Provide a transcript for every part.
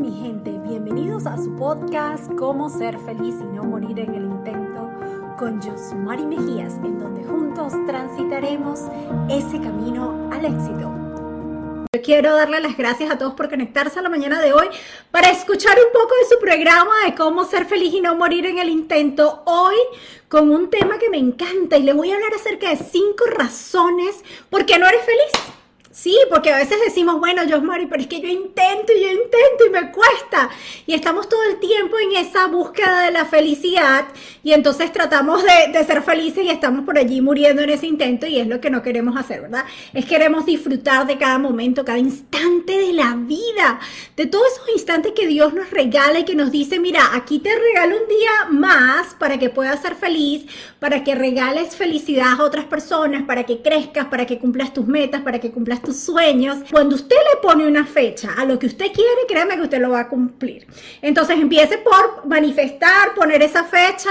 mi gente, bienvenidos a su podcast Cómo ser feliz y no morir en el intento con Josmari Mejías, en donde juntos transitaremos ese camino al éxito. Yo quiero darle las gracias a todos por conectarse a la mañana de hoy para escuchar un poco de su programa de cómo ser feliz y no morir en el intento. Hoy con un tema que me encanta y le voy a hablar acerca de cinco razones por qué no eres feliz. Sí, porque a veces decimos, bueno, Mari, pero es que yo intento y yo intento y me cuesta. Y estamos todo el tiempo en esa búsqueda de la felicidad y entonces tratamos de, de, ser felices y estamos por allí muriendo en ese intento y es lo que no queremos hacer, ¿verdad? Es queremos disfrutar de cada momento, cada instante de la vida, de todos esos instantes que Dios nos regala y que nos dice, mira, aquí te regalo un día más para que puedas ser feliz, para que regales felicidad a otras personas, para que crezcas, para que cumplas tus metas, para que cumplas tus sueños. Cuando usted le pone una fecha a lo que usted quiere, créame que usted lo va a cumplir. Entonces empiece por manifestar, poner esa fecha,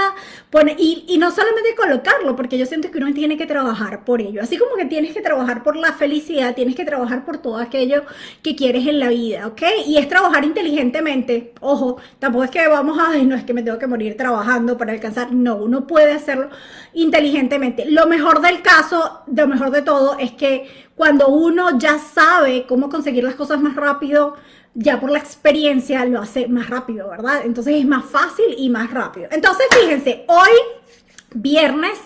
y, y no solamente colocarlo, porque yo siento que uno tiene que trabajar por ello. Así como que tienes que trabajar por la felicidad, tienes que trabajar por todo aquello que quieres en la vida, ¿ok? Y es trabajar inteligentemente. Ojo, tampoco es que vamos a, no es que me tengo que morir trabajando para alcanzar. No, uno puede hacerlo inteligentemente. Lo mejor del caso, lo mejor de todo, es que cuando uno ya sabe cómo conseguir las cosas más rápido, ya por la experiencia lo hace más rápido, ¿verdad? Entonces es más fácil y más rápido. Entonces, fíjense, hoy, viernes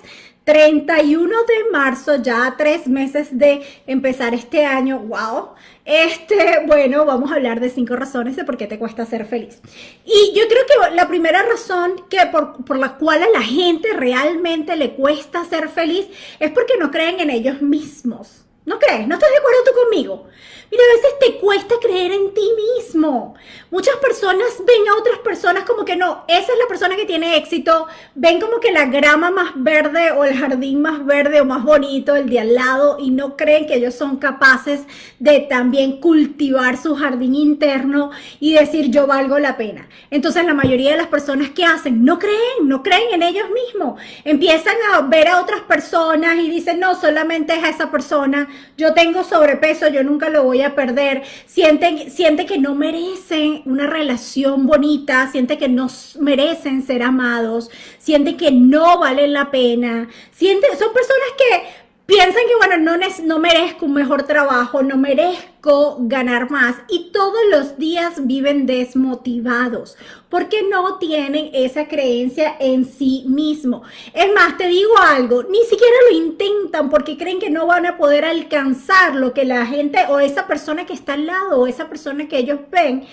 31 de marzo, ya tres meses de empezar este año, wow. Este, bueno, vamos a hablar de cinco razones de por qué te cuesta ser feliz. Y yo creo que la primera razón que por, por la cual a la gente realmente le cuesta ser feliz es porque no creen en ellos mismos. ¿No crees? ¿No estás de acuerdo tú conmigo? Mira, a veces te cuesta creer en ti mismo. Muchas personas ven a otras personas como que no, esa es la persona que tiene éxito. Ven como que la grama más verde o el jardín más verde o más bonito, el de al lado, y no creen que ellos son capaces de también cultivar su jardín interno y decir yo valgo la pena. Entonces la mayoría de las personas que hacen no creen, no creen en ellos mismos. Empiezan a ver a otras personas y dicen no, solamente es a esa persona yo tengo sobrepeso, yo nunca lo voy a perder, siente, que no merecen una relación bonita, siente que no merecen ser amados, siente que no valen la pena, siente, son personas que piensan que, bueno, no, no merezco un mejor trabajo, no merezco ganar más y todos los días viven desmotivados porque no tienen esa creencia en sí mismo. Es más, te digo algo, ni siquiera lo intentan porque creen que no van a poder alcanzar lo que la gente o esa persona que está al lado o esa persona que ellos ven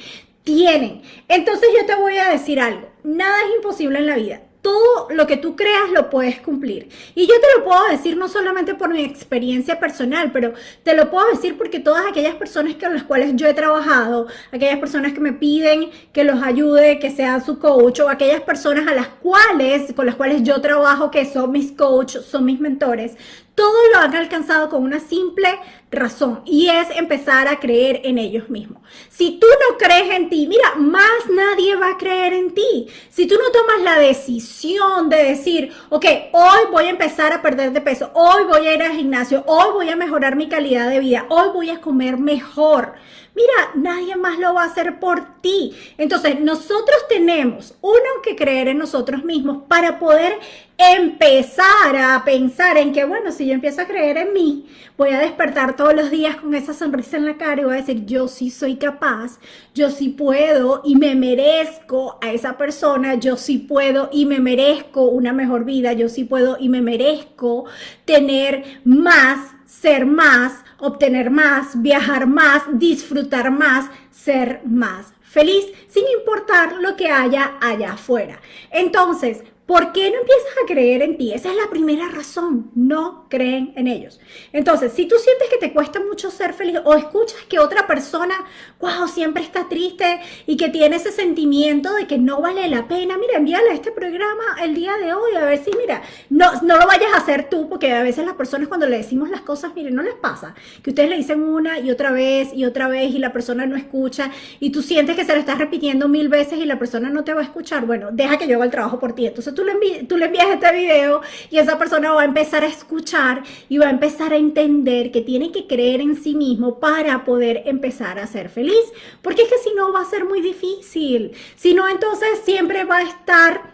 tienen. Entonces yo te voy a decir algo, nada es imposible en la vida todo lo que tú creas lo puedes cumplir. Y yo te lo puedo decir no solamente por mi experiencia personal, pero te lo puedo decir porque todas aquellas personas con las cuales yo he trabajado, aquellas personas que me piden que los ayude, que sea su coach, o aquellas personas a las cuales, con las cuales yo trabajo, que son mis coaches, son mis mentores, todo lo han alcanzado con una simple razón y es empezar a creer en ellos mismos. Si tú no crees en ti, mira, más nadie va a creer en ti. Si tú no tomas la decisión de decir, ok, hoy voy a empezar a perder de peso, hoy voy a ir al gimnasio, hoy voy a mejorar mi calidad de vida, hoy voy a comer mejor. Mira, nadie más lo va a hacer por ti. Entonces, nosotros tenemos, uno, que creer en nosotros mismos para poder empezar a pensar en que, bueno, si yo empiezo a creer en mí, voy a despertar todos los días con esa sonrisa en la cara y voy a decir, yo sí soy capaz, yo sí puedo y me merezco a esa persona, yo sí puedo y me merezco una mejor vida, yo sí puedo y me merezco tener más, ser más, obtener más, viajar más, disfrutar más, ser más feliz, sin importar lo que haya allá afuera. Entonces, ¿Por qué no empiezas a creer en ti? Esa es la primera razón. No creen en ellos. Entonces, si tú sientes que te cuesta mucho ser feliz o escuchas que otra persona, wow, siempre está triste y que tiene ese sentimiento de que no vale la pena, mira, envíale a este programa el día de hoy a ver si, mira, no, no lo vayas a hacer tú, porque a veces las personas cuando le decimos las cosas, miren, no les pasa, que ustedes le dicen una y otra vez y otra vez y la persona no escucha y tú sientes que se lo estás repitiendo mil veces y la persona no te va a escuchar. Bueno, deja que yo haga el trabajo por ti. Entonces tú tú le, envías este video y esa persona va a empezar a escuchar y va a empezar a entender que tiene que creer en sí mismo para poder empezar a ser feliz. Porque es que si no va a ser muy difícil. Si no, entonces siempre va a estar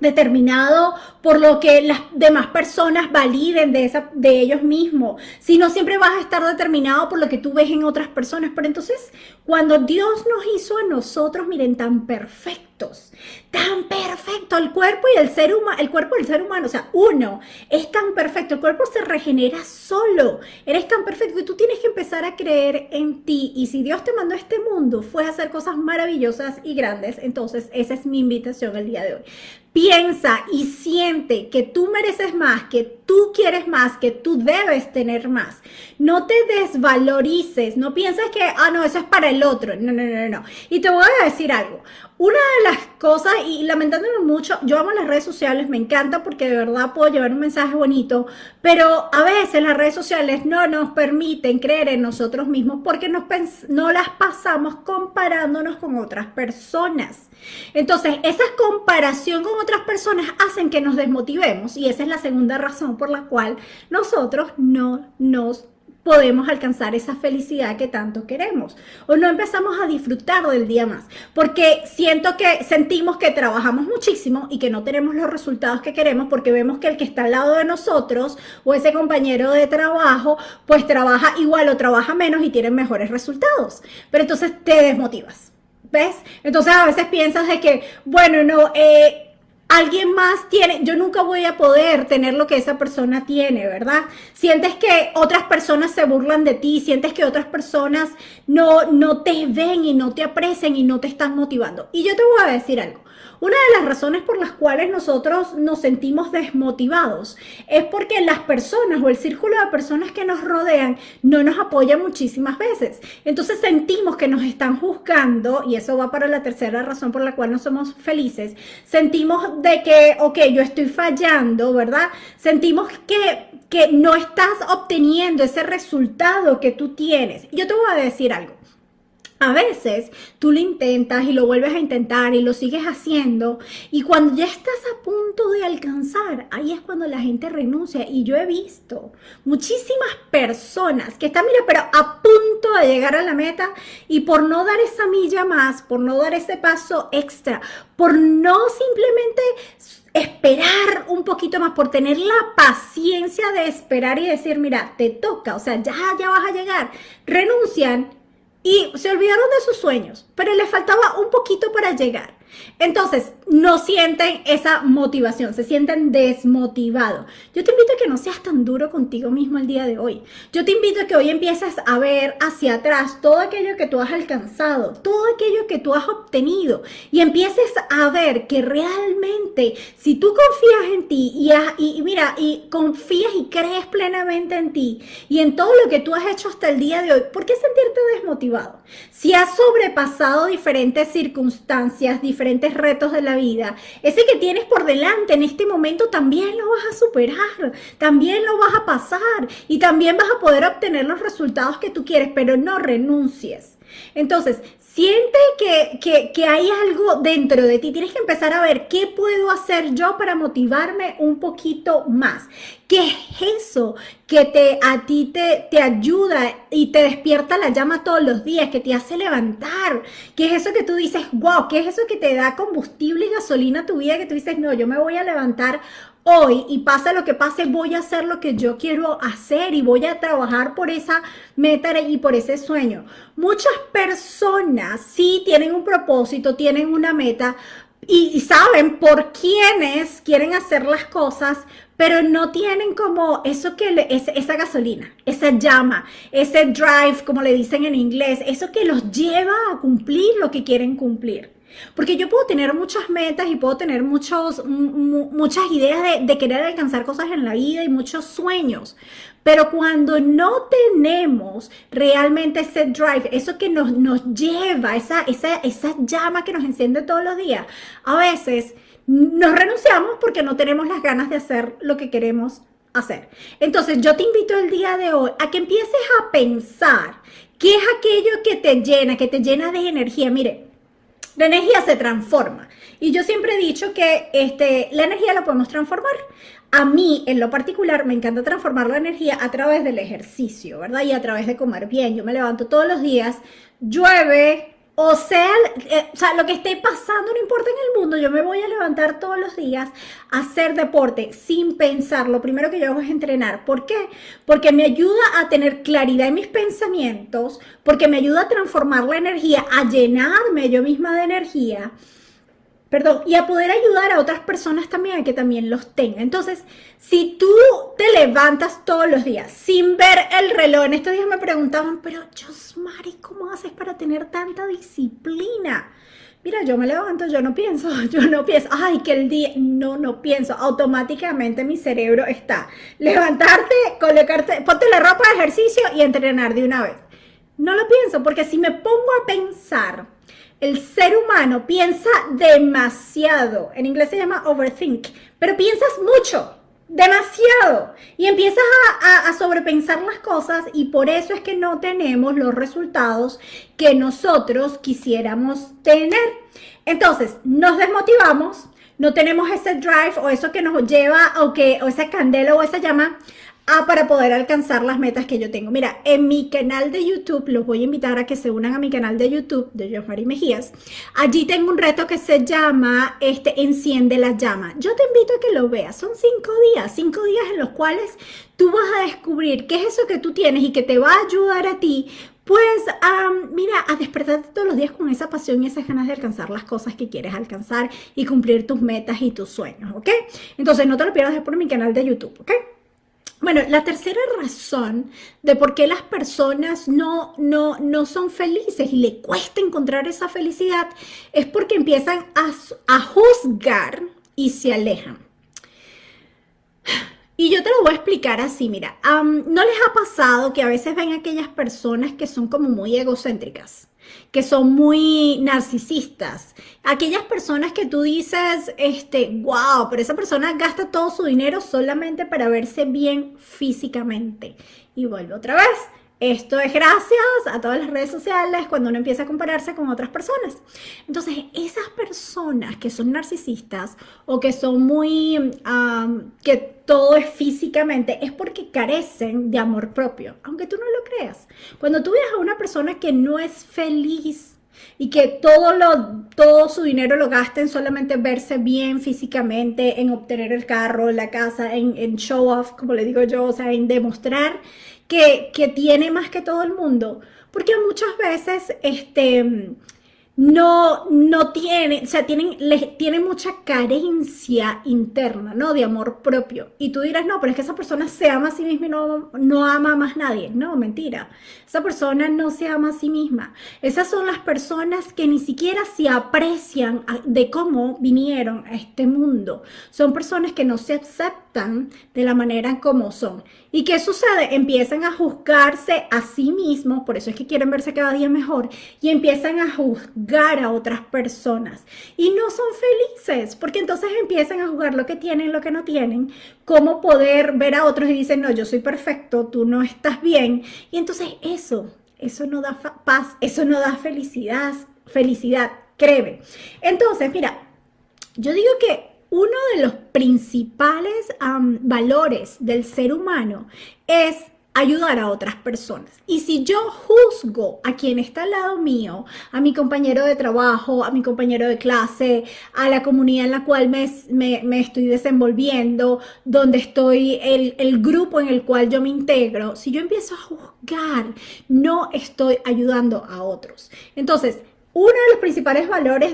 determinado por lo que las demás personas validen de, esa, de ellos mismos, sino siempre vas a estar determinado por lo que tú ves en otras personas. Pero entonces, cuando Dios nos hizo a nosotros, miren, tan perfectos, tan perfecto, el cuerpo y el ser humano, el cuerpo del ser humano, o sea, uno es tan perfecto, el cuerpo se regenera solo, eres tan perfecto que tú tienes que empezar a creer en ti. Y si Dios te mandó a este mundo, fue a hacer cosas maravillosas y grandes, entonces esa es mi invitación el día de hoy piensa y siente que tú mereces más, que tú quieres más, que tú debes tener más. No te desvalorices, no pienses que, ah, no, eso es para el otro. No, no, no, no. Y te voy a decir algo. Una de las cosas, y lamentándome mucho, yo amo las redes sociales, me encanta porque de verdad puedo llevar un mensaje bonito, pero a veces las redes sociales no nos permiten creer en nosotros mismos porque nos no las pasamos comparándonos con otras personas. Entonces, esa comparación con otras personas hacen que nos desmotivemos y esa es la segunda razón por la cual nosotros no nos podemos alcanzar esa felicidad que tanto queremos. O no empezamos a disfrutar del día más. Porque siento que sentimos que trabajamos muchísimo y que no tenemos los resultados que queremos porque vemos que el que está al lado de nosotros o ese compañero de trabajo pues trabaja igual o trabaja menos y tiene mejores resultados. Pero entonces te desmotivas. ¿Ves? Entonces a veces piensas de que, bueno, no, eh, alguien más tiene, yo nunca voy a poder tener lo que esa persona tiene, ¿verdad? Sientes que otras personas se burlan de ti, sientes que otras personas no, no te ven y no te aprecian y no te están motivando. Y yo te voy a decir algo. Una de las razones por las cuales nosotros nos sentimos desmotivados es porque las personas o el círculo de personas que nos rodean no nos apoyan muchísimas veces. Entonces sentimos que nos están juzgando y eso va para la tercera razón por la cual no somos felices. Sentimos de que, ok, yo estoy fallando, ¿verdad? Sentimos que, que no estás obteniendo ese resultado que tú tienes. Yo te voy a decir algo. A veces tú lo intentas y lo vuelves a intentar y lo sigues haciendo y cuando ya estás a punto de alcanzar, ahí es cuando la gente renuncia. Y yo he visto muchísimas personas que están, mira, pero a punto de llegar a la meta y por no dar esa milla más, por no dar ese paso extra, por no simplemente esperar un poquito más, por tener la paciencia de esperar y decir, mira, te toca, o sea, ya, ya vas a llegar, renuncian y se olvidaron de sus sueños, pero les faltaba un poquito para llegar. Entonces, no sienten esa motivación, se sienten desmotivados. Yo te invito a que no seas tan duro contigo mismo el día de hoy. Yo te invito a que hoy empieces a ver hacia atrás todo aquello que tú has alcanzado, todo aquello que tú has obtenido y empieces a ver que realmente si tú confías en ti y, mira, y confías y crees plenamente en ti y en todo lo que tú has hecho hasta el día de hoy, ¿por qué sentirte desmotivado? Si has sobrepasado diferentes circunstancias, diferentes retos de la vida, ese que tienes por delante en este momento también lo vas a superar, también lo vas a pasar y también vas a poder obtener los resultados que tú quieres, pero no renuncies. Entonces, siente que, que, hay algo dentro de ti. Tienes que empezar a ver qué puedo hacer yo para motivarme un poquito más. ¿Qué es eso que te, a ti te, te ayuda y te despierta la llama todos los días, que te hace levantar? ¿Qué es eso que tú dices, wow, qué es eso que te da combustible y gasolina a tu vida, que tú dices, no, yo me voy a levantar hoy y pase lo que pase, voy a hacer lo que yo quiero hacer y voy a trabajar por esa meta y por ese sueño. Muchas personas sí tienen un propósito, tienen una meta y, saben por quiénes quieren hacer las cosas, pero no tienen como eso que esa gasolina, esa llama, ese drive, como le dicen en inglés, eso que los lleva a cumplir lo que quieren cumplir. Porque yo puedo tener muchas metas y puedo tener muchos, muchas ideas de, de, querer alcanzar cosas en la vida y muchos sueños. Pero cuando no tenemos realmente ese drive, eso que nos, nos lleva, esa, esa, esa llama que nos enciende todos los días, a veces nos renunciamos porque no tenemos las ganas de hacer lo que queremos hacer. Entonces yo te invito el día de hoy a que empieces a pensar qué es aquello que te llena, que te llena de energía. Mire, la energía se transforma. Y yo siempre he dicho que este, la energía la podemos transformar. A mí, en lo particular, me encanta transformar la energía a través del ejercicio, ¿verdad? Y a través de comer bien. Yo me levanto todos los días, llueve, o sea, eh, o sea, lo que esté pasando no importa en el mundo, yo me voy a levantar todos los días a hacer deporte sin pensar. Lo primero que yo hago es entrenar. ¿Por qué? Porque me ayuda a tener claridad en mis pensamientos, porque me ayuda a transformar la energía, a llenarme yo misma de energía perdón, y a poder ayudar a otras personas también a que también los tengan. Entonces, si tú te levantas todos los días sin ver el reloj, en estos días me preguntaban, pero Josmari, ¿cómo haces para tener tanta disciplina? Mira, yo me levanto, yo no pienso, yo no pienso, ay, que el día, no, no pienso, automáticamente mi cerebro está, levantarte, colocarte, ponte la ropa de ejercicio y entrenar de una vez. No lo pienso, porque si me pongo a pensar, el ser humano piensa demasiado. En inglés se llama overthink, pero piensas mucho, demasiado. Y empiezas a, sobrepensar las cosas y por eso es que no tenemos los resultados que nosotros quisiéramos tener. Entonces, nos desmotivamos, no tenemos ese drive o eso que nos lleva o, que, o esa candela o esa llama Ah, para poder alcanzar las metas que yo tengo. Mira, en mi canal de YouTube, los voy a invitar a que se unan a mi canal de YouTube de Josmary Mejías. Allí tengo un reto que se llama este, Enciende la llama. Yo te invito a que lo veas. Son cinco días, cinco días en los cuales tú vas a descubrir qué es eso que tú tienes y que te va a ayudar a ti pues mira, a despertarte todos los días con esa pasión y esas ganas de alcanzar las cosas que quieres alcanzar y cumplir tus metas y tus sueños, ¿ok? Entonces no te lo pierdas por mi canal de YouTube, ¿ok? Bueno, la tercera razón de por qué las personas no, no, no son felices y le cuesta encontrar esa felicidad es porque empiezan a, juzgar y se alejan. Y yo te lo voy a explicar así, mira, ¿no les ha pasado que a veces ven aquellas personas que son como muy egocéntricas? Que son muy narcisistas. Aquellas personas que tú dices, este, wow, pero esa persona gasta todo su dinero solamente para verse bien físicamente. Y vuelve otra vez. Esto es gracias a todas las redes sociales cuando uno empieza a compararse con otras personas. Entonces, esas personas que son narcisistas o que son muy, que todo es físicamente, es porque carecen de amor propio, aunque tú no lo creas. Cuando tú ves a una persona que no es feliz, y que todo, lo, todo su dinero lo gasta en solamente verse bien físicamente, en obtener el carro, la casa, en, en show off, como le digo yo, o sea, en demostrar que, tiene más que todo el mundo. Porque muchas veces, este, no, no tiene, o sea, tienen, les, tienen mucha carencia interna, ¿no? De amor propio. Y tú dirás, no, pero es que esa persona se ama a sí misma y no, no ama a más nadie. No, mentira. Esa persona no se ama a sí misma. Esas son las personas que ni siquiera se aprecian de cómo vinieron a este mundo. Son personas que no se aceptan de la manera como son. ¿Y qué sucede? Empiezan a juzgarse a sí mismos, por eso es que quieren verse cada día mejor, y empiezan a juzgar a otras personas. Y no son felices, porque entonces empiezan a juzgar lo que tienen, lo que no tienen, cómo poder ver a otros y dicen, no, yo soy perfecto, tú no estás bien. Y entonces eso, eso no da paz, eso no da felicidad, felicidad, créeme. Entonces, mira, yo digo que uno de los principales valores del ser humano es ayudar a otras personas. Y si yo juzgo a quien está al lado mío, a mi compañero de trabajo, a mi compañero de clase, a la comunidad en la cual me, estoy desenvolviendo, donde estoy, el, el grupo en el cual yo me integro, si yo empiezo a juzgar, no estoy ayudando a otros. Entonces, uno de los principales valores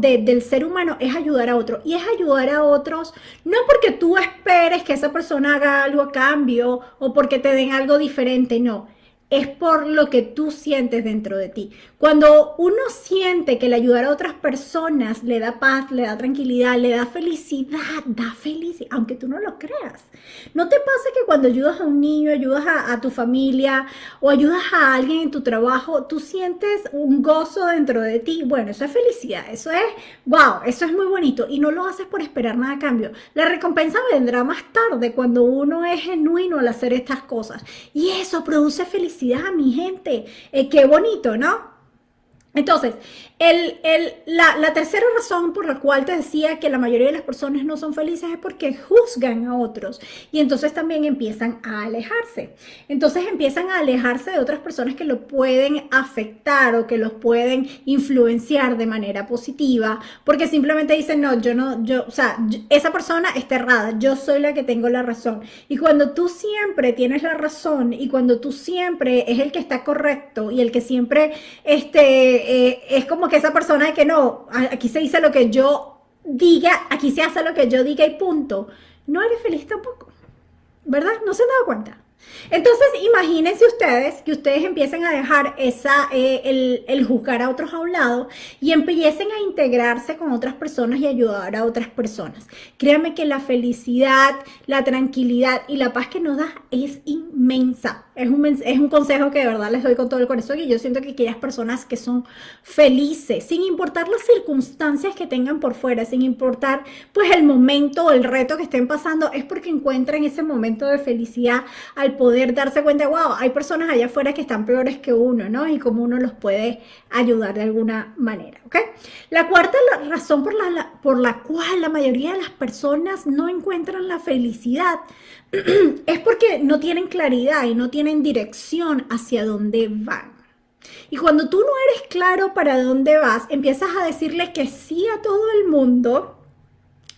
del ser humano es ayudar a otro. Y es ayudar a otros no porque tú esperes que esa persona haga algo a cambio o porque te den algo diferente, no es por lo que tú sientes dentro de ti. Cuando uno siente que el ayudar a otras personas le da paz, le da tranquilidad, le da felicidad, da felicidad, aunque tú no lo creas. ¿No te pasa que cuando ayudas a un niño, ayudas a, tu familia o ayudas a alguien en tu trabajo, tú sientes un gozo dentro de ti? Bueno, eso es felicidad, eso es, wow, eso es muy bonito y no lo haces por esperar nada a cambio. La recompensa vendrá más tarde cuando uno es genuino al hacer estas cosas y eso produce felicidad mi gente. Eh, qué bonito, ¿no? Entonces, el, el, la, tercera razón por la cual te decía que la mayoría de las personas no son felices es porque juzgan a otros y entonces también empiezan a alejarse. Entonces empiezan a alejarse de otras personas que lo pueden afectar o que los pueden influenciar de manera positiva porque simplemente dicen, no, yo no, yo, o sea, esa persona está errada, yo soy la que tengo la razón. Y cuando tú siempre tienes la razón y cuando tú siempre es el que está correcto y el que siempre, este, eh, es como que esa persona de que no, aquí se dice lo que yo diga, aquí se hace lo que yo diga y punto, no eres feliz tampoco, ¿verdad? No se han dado cuenta. Entonces, imagínense ustedes que ustedes empiecen a dejar esa, eh, el, el, juzgar a otros a un lado y empiecen a integrarse con otras personas y ayudar a otras personas. Créanme que la felicidad, la tranquilidad y la paz que nos da es inmensa. Es un, es un consejo que de verdad les doy con todo el corazón y yo siento que aquellas personas que son felices, sin importar las circunstancias que tengan por fuera, sin importar pues el momento o el reto que estén pasando, es porque encuentran ese momento de felicidad al poder darse cuenta, wow, hay personas allá afuera que están peores que uno, ¿no? Y cómo uno los puede ayudar de alguna manera, ¿ok? La cuarta razón por la, por la cual la mayoría de las personas no encuentran la felicidad es porque no tienen claridad y no tienen dirección hacia dónde van. Y cuando tú no eres claro para dónde vas, empiezas a decirle que sí a todo el mundo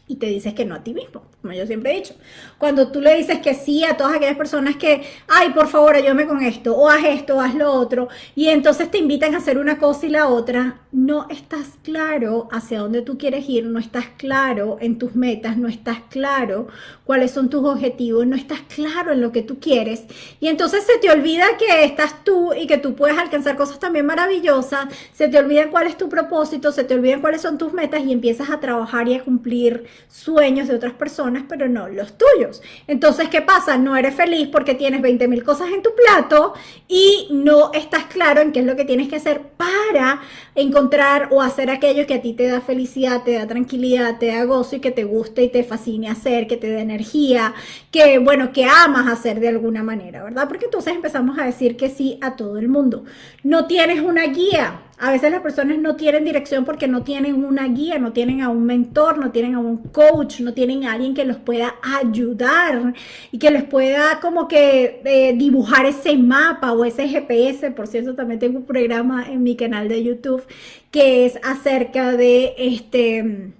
y te dices que no a ti mismo como yo siempre he dicho. Cuando tú le dices que sí a todas aquellas personas que, ay, por favor, ayúdame con esto, o haz esto, o haz lo otro, y entonces te invitan a hacer una cosa y la otra, no estás claro hacia dónde tú quieres ir, no estás claro en tus metas, no estás claro cuáles son tus objetivos, no estás claro en lo que tú quieres, y entonces se te olvida que estás tú y que tú puedes alcanzar cosas también maravillosas, se te olvida cuál es tu propósito, se te olvida cuáles son tus metas y empiezas a trabajar y a cumplir sueños de otras personas pero no los tuyos. Entonces, ¿qué pasa? No eres feliz porque tienes 20 mil cosas en tu plato y no estás claro en qué es lo que tienes que hacer para encontrar o hacer aquello que a ti te da felicidad, te da tranquilidad, te da gozo y que te guste y te fascine hacer, que te dé energía, que, bueno, que amas hacer de alguna manera, ¿verdad? Porque entonces empezamos a decir que sí a todo el mundo. No tienes una guía a veces las personas no tienen dirección porque no tienen una guía, no tienen a un mentor, no tienen a un coach, no tienen a alguien que los pueda ayudar y que les pueda como que eh, dibujar ese mapa o ese GPS. Por cierto, también tengo un programa en mi canal de YouTube que es acerca de este,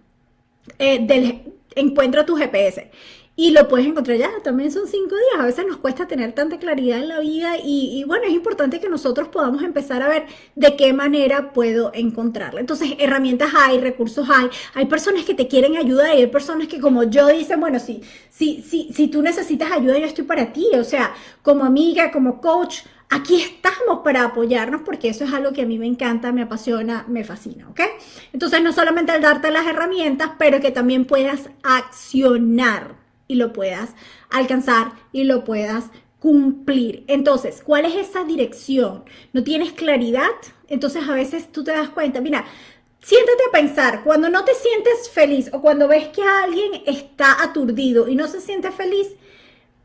eh, del encuentra tu GPS y lo puedes encontrar ya, también son cinco días, a veces nos cuesta tener tanta claridad en la vida y, bueno, es importante que nosotros podamos empezar a ver de qué manera puedo encontrarla. Entonces, herramientas hay, recursos hay, hay personas que te quieren ayudar y hay personas que como yo dicen, bueno, si, si, si, si tú necesitas ayuda, yo estoy para ti, o sea, como amiga, como coach, aquí estamos para apoyarnos porque eso es algo que a mí me encanta, me apasiona, me fascina, ¿ok? Entonces, no solamente el darte las herramientas, pero que también puedas accionar y lo puedas alcanzar y lo puedas cumplir. Entonces, ¿cuál es esa dirección? ¿No tienes claridad? Entonces a veces tú te das cuenta, mira, siéntate a pensar, cuando no te sientes feliz o cuando ves que alguien está aturdido y no se siente feliz,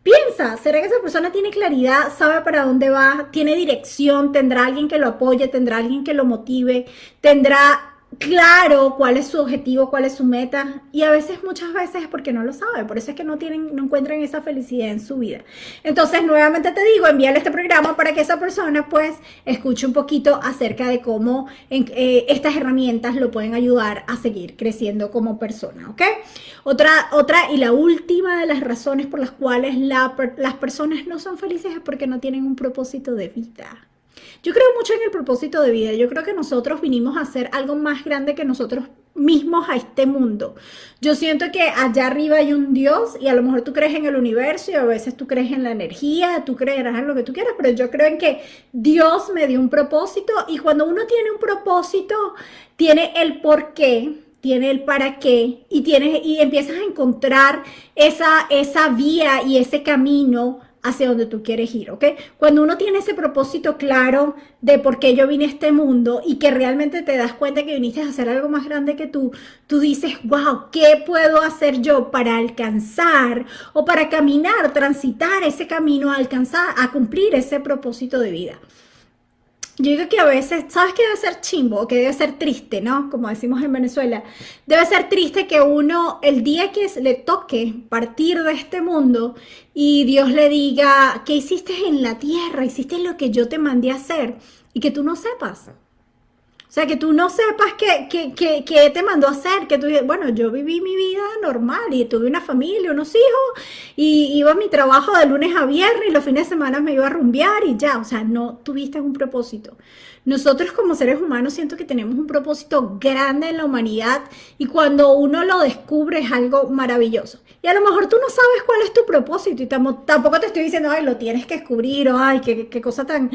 piensa, ¿será que esa persona tiene claridad, sabe para dónde va, tiene dirección, tendrá alguien que lo apoye, tendrá alguien que lo motive, tendrá claro cuál es su objetivo, cuál es su meta y a veces, muchas veces es porque no lo sabe, por eso es que no tienen, no encuentran esa felicidad en su vida. Entonces, nuevamente te digo, envíale este programa para que esa persona pues escuche un poquito acerca de cómo eh, estas herramientas lo pueden ayudar a seguir creciendo como persona, ¿ok? Otra, otra y la última de las razones por las cuales las personas no son felices es porque no tienen un propósito de vida. Yo creo mucho en el propósito de vida. Yo creo que nosotros vinimos a hacer algo más grande que nosotros mismos a este mundo. Yo siento que allá arriba hay un Dios y a lo mejor tú crees en el universo y a veces tú crees en la energía, tú creerás en lo que tú quieras, pero yo creo en que Dios me dio un propósito y cuando uno tiene un propósito, tiene el por qué, tiene el para qué y, tiene, y empiezas a encontrar esa, esa vía y ese camino hacia donde tú quieres ir, ¿ok? Cuando uno tiene ese propósito claro de por qué yo vine a este mundo y que realmente te das cuenta que viniste a hacer algo más grande que tú, tú dices, wow, ¿qué puedo hacer yo para alcanzar o para caminar, transitar ese camino, a alcanzar, a cumplir ese propósito de vida? Yo digo que a veces, ¿sabes qué debe ser chimbo? Que debe ser triste, ¿no? Como decimos en Venezuela. Debe ser triste que uno, el día que le toque partir de este mundo y Dios le diga, ¿qué hiciste en la tierra? Hiciste lo que yo te mandé a hacer y que tú no sepas. O sea, que tú no sepas qué, qué, te mandó a hacer, que tú bueno, yo viví mi vida normal y tuve una familia, unos hijos, y iba a mi trabajo de lunes a viernes y los fines de semana me iba a rumbear y ya, o sea, no tuviste un propósito. Nosotros como seres humanos siento que tenemos un propósito grande en la humanidad y cuando uno lo descubre es algo maravilloso. Y a lo mejor tú no sabes cuál es tu propósito y tampoco te estoy diciendo, ay, lo tienes que descubrir o ay, qué, qué cosa tan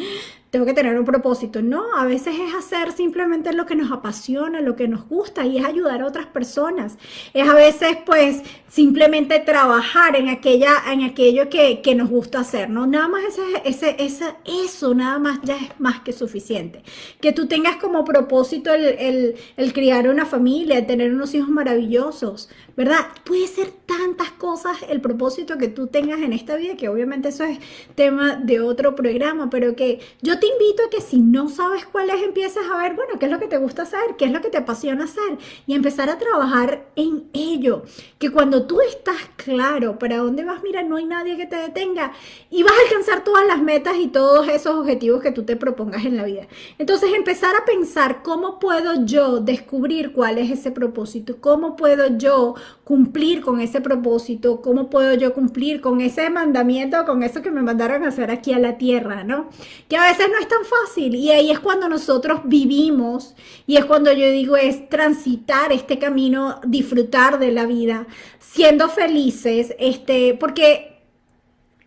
tengo que tener un propósito. No, a veces es hacer simplemente lo que nos apasiona, lo que nos gusta y es ayudar a otras personas. Es a veces pues simplemente trabajar en, aquella, en aquello que, nos gusta hacer, ¿no? Nada más ese, ese, ese, eso, nada más ya es más que suficiente. Que tú tengas como propósito el, el criar una familia, el tener unos hijos maravillosos, ¿verdad? Puede ser tantas cosas el propósito que tú tengas en esta vida, que obviamente eso es tema de otro programa, pero que yo te invito a que si no sabes cuál es, empieces a ver, bueno, qué es lo que te gusta hacer, qué es lo que te apasiona hacer y empezar a trabajar en ello. Que cuando tú estás claro para dónde vas, mira, no hay nadie que te detenga y vas a alcanzar todas las metas y todos esos objetivos que tú te propongas en la vida. Entonces, empezar a pensar cómo puedo yo descubrir cuál es ese propósito, cómo puedo yo cumplir con ese propósito, cómo puedo yo cumplir con ese mandamiento, con eso que me mandaron a hacer aquí a la tierra, ¿no? Que a veces no es tan fácil. Y ahí es cuando nosotros vivimos y es cuando yo digo es transitar este camino, disfrutar de la vida, siendo felices, este, porque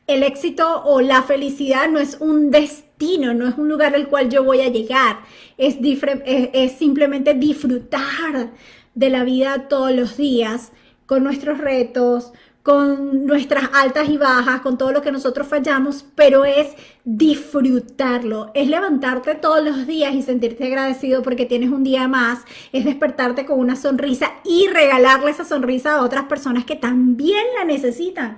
el éxito o la felicidad no es un destino, no es un lugar al cual yo voy a llegar, es, es simplemente disfrutar de la vida todos los días con nuestros retos, con nuestras altas y bajas, con todo lo que nosotros fallamos, pero es disfrutarlo, es levantarte todos los días y sentirte agradecido porque tienes un día más, es despertarte con una sonrisa y regalarle esa sonrisa a otras personas que también la necesitan.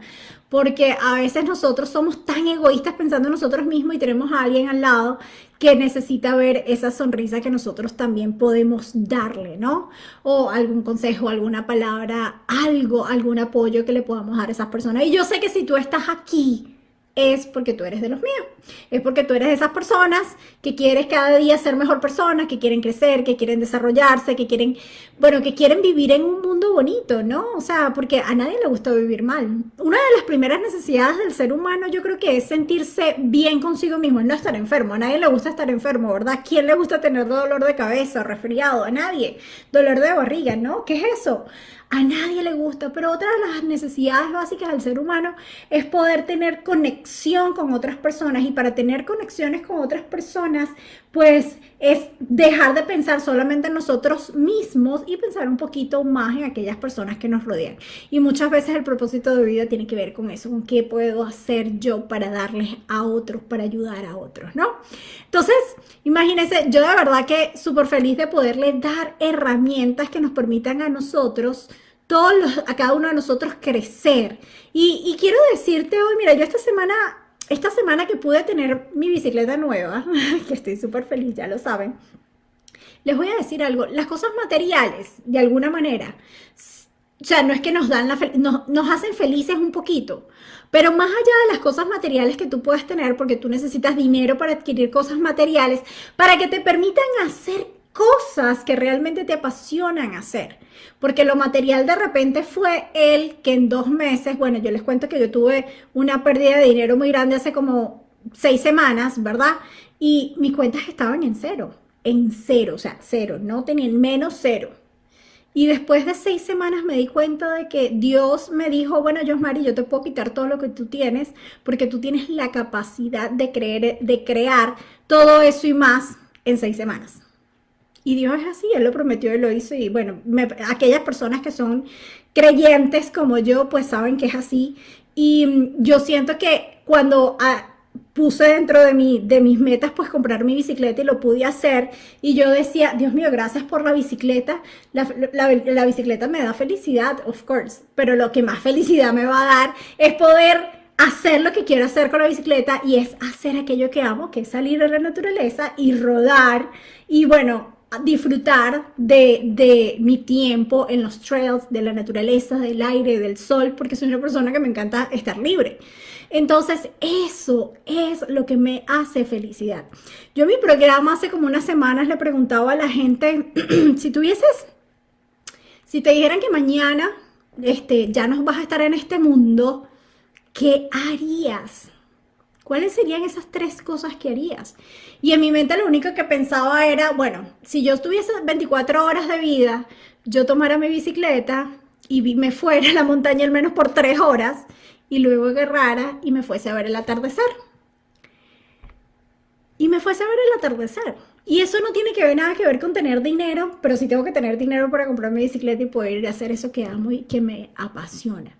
Porque a veces nosotros somos tan egoístas pensando en nosotros mismos y tenemos a alguien al lado que necesita ver esa sonrisa que nosotros también podemos darle, ¿no? O algún consejo, alguna palabra, algo, algún apoyo que le podamos dar a esas personas. Y yo sé que si tú estás aquí, es porque tú eres de los míos. Es porque tú eres de esas personas que quieres cada día ser mejor persona, que quieren crecer, que quieren desarrollarse, que quieren, bueno, que quieren vivir en un mundo bonito, ¿no? O sea, porque a nadie le gusta vivir mal. Una de las primeras necesidades del ser humano yo creo que es sentirse bien consigo mismo, no estar enfermo. A nadie le gusta estar enfermo, ¿verdad? ¿Quién le gusta tener dolor de cabeza, resfriado? A nadie. Dolor de barriga, ¿no? ¿Qué es eso? A nadie le gusta, pero otra de las necesidades básicas del ser humano es poder tener conexión con otras personas. Y para tener conexiones con otras personas, pues es dejar de pensar solamente en nosotros mismos y pensar un poquito más en aquellas personas que nos rodean. Y muchas veces el propósito de vida tiene que ver con eso, con qué puedo hacer yo para darles a otros, para ayudar a otros, ¿no? Entonces, imagínense, yo de verdad que súper feliz de poderles dar herramientas que nos permitan a nosotros todos a cada uno de nosotros crecer. Y, quiero decirte hoy, mira, yo esta semana, esta semana que pude tener mi bicicleta nueva, que estoy súper feliz, ya lo saben, les voy a decir algo, las cosas materiales, de alguna manera, o sea, no es que nos dan la nos, nos hacen felices un poquito, pero más allá de las cosas materiales que tú puedes tener, porque tú necesitas dinero para adquirir cosas materiales, para que te permitan hacer cosas que realmente te apasionan hacer. Porque lo material de repente fue el que en dos meses, bueno, yo les cuento que yo tuve una pérdida de dinero muy grande hace como seis semanas, ¿verdad? Y mis cuentas estaban en cero, en cero, o sea, cero, no tenían menos cero. Y después de seis semanas me di cuenta de que Dios me dijo, bueno, Mari, yo te puedo quitar todo lo que tú tienes porque tú tienes la capacidad de, creer, de crear todo eso y más en seis semanas. Y Dios es así, Él lo prometió, Él lo hizo. Y bueno, aquellas personas que son creyentes como yo, pues saben que es así. Y mm, yo siento que cuando ah, puse dentro de, mi, de mis metas, pues comprar mi bicicleta y lo pude hacer. Y yo decía, Dios mío, gracias por la bicicleta. La, la bicicleta me da felicidad, of course. Pero lo que más felicidad me va a dar es poder hacer lo que quiero hacer con la bicicleta y es hacer aquello que amo, que es salir a la naturaleza y rodar y bueno, disfrutar de, de, mi tiempo en los trails, de la naturaleza, del aire, del sol, porque soy una persona que me encanta estar libre. Entonces, eso es lo que me hace felicidad. Yo en mi programa hace como unas semanas le preguntaba a la gente, si tuvieses, si te dijeran que mañana este, ya no vas a estar en este mundo, ¿qué harías? ¿Cuáles serían esas tres cosas que harías? Y en mi mente lo único que pensaba era, bueno, si yo tuviese 24 horas de vida, yo tomara mi bicicleta y me fuera a la montaña al menos por tres horas y luego agarrara y me fuese a ver el atardecer. Y me fuese a ver el atardecer. Y eso no tiene que ver nada que ver con tener dinero, pero sí tengo que tener dinero para comprar mi bicicleta y poder hacer eso que amo y que me apasiona.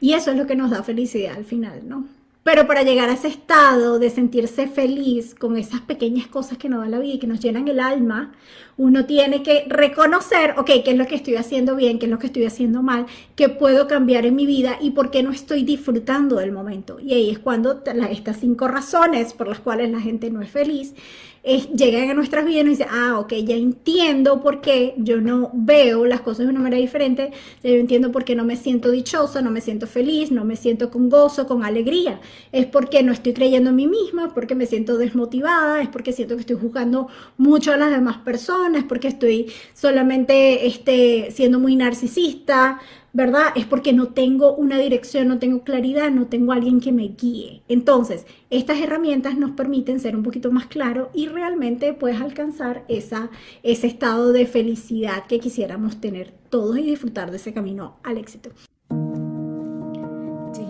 Y eso es lo que nos da felicidad al final, ¿no? Pero para llegar a ese estado de sentirse feliz con esas pequeñas cosas que nos da la vida y que nos llenan el alma, uno tiene que reconocer, ok, qué es lo que estoy haciendo bien, qué es lo que estoy haciendo mal, qué puedo cambiar en mi vida y por qué no estoy disfrutando del momento. Y ahí es cuando estas cinco razones por las cuales la gente no es feliz llegan a nuestras vidas y nos dicen, ah, ok, ya entiendo por qué yo no veo las cosas de una manera diferente, ya yo entiendo por qué no me siento dichosa, no me siento feliz, no me siento con gozo, con alegría. Es porque no estoy creyendo en mí misma, porque me siento desmotivada, es porque siento que estoy juzgando mucho a las demás personas, porque estoy solamente este, siendo muy narcisista, ¿verdad? Es porque no tengo una dirección, no tengo claridad, no tengo alguien que me guíe. Entonces, estas herramientas nos permiten ser un poquito más claros y realmente puedes alcanzar esa, ese estado de felicidad que quisiéramos tener todos y disfrutar de ese camino al éxito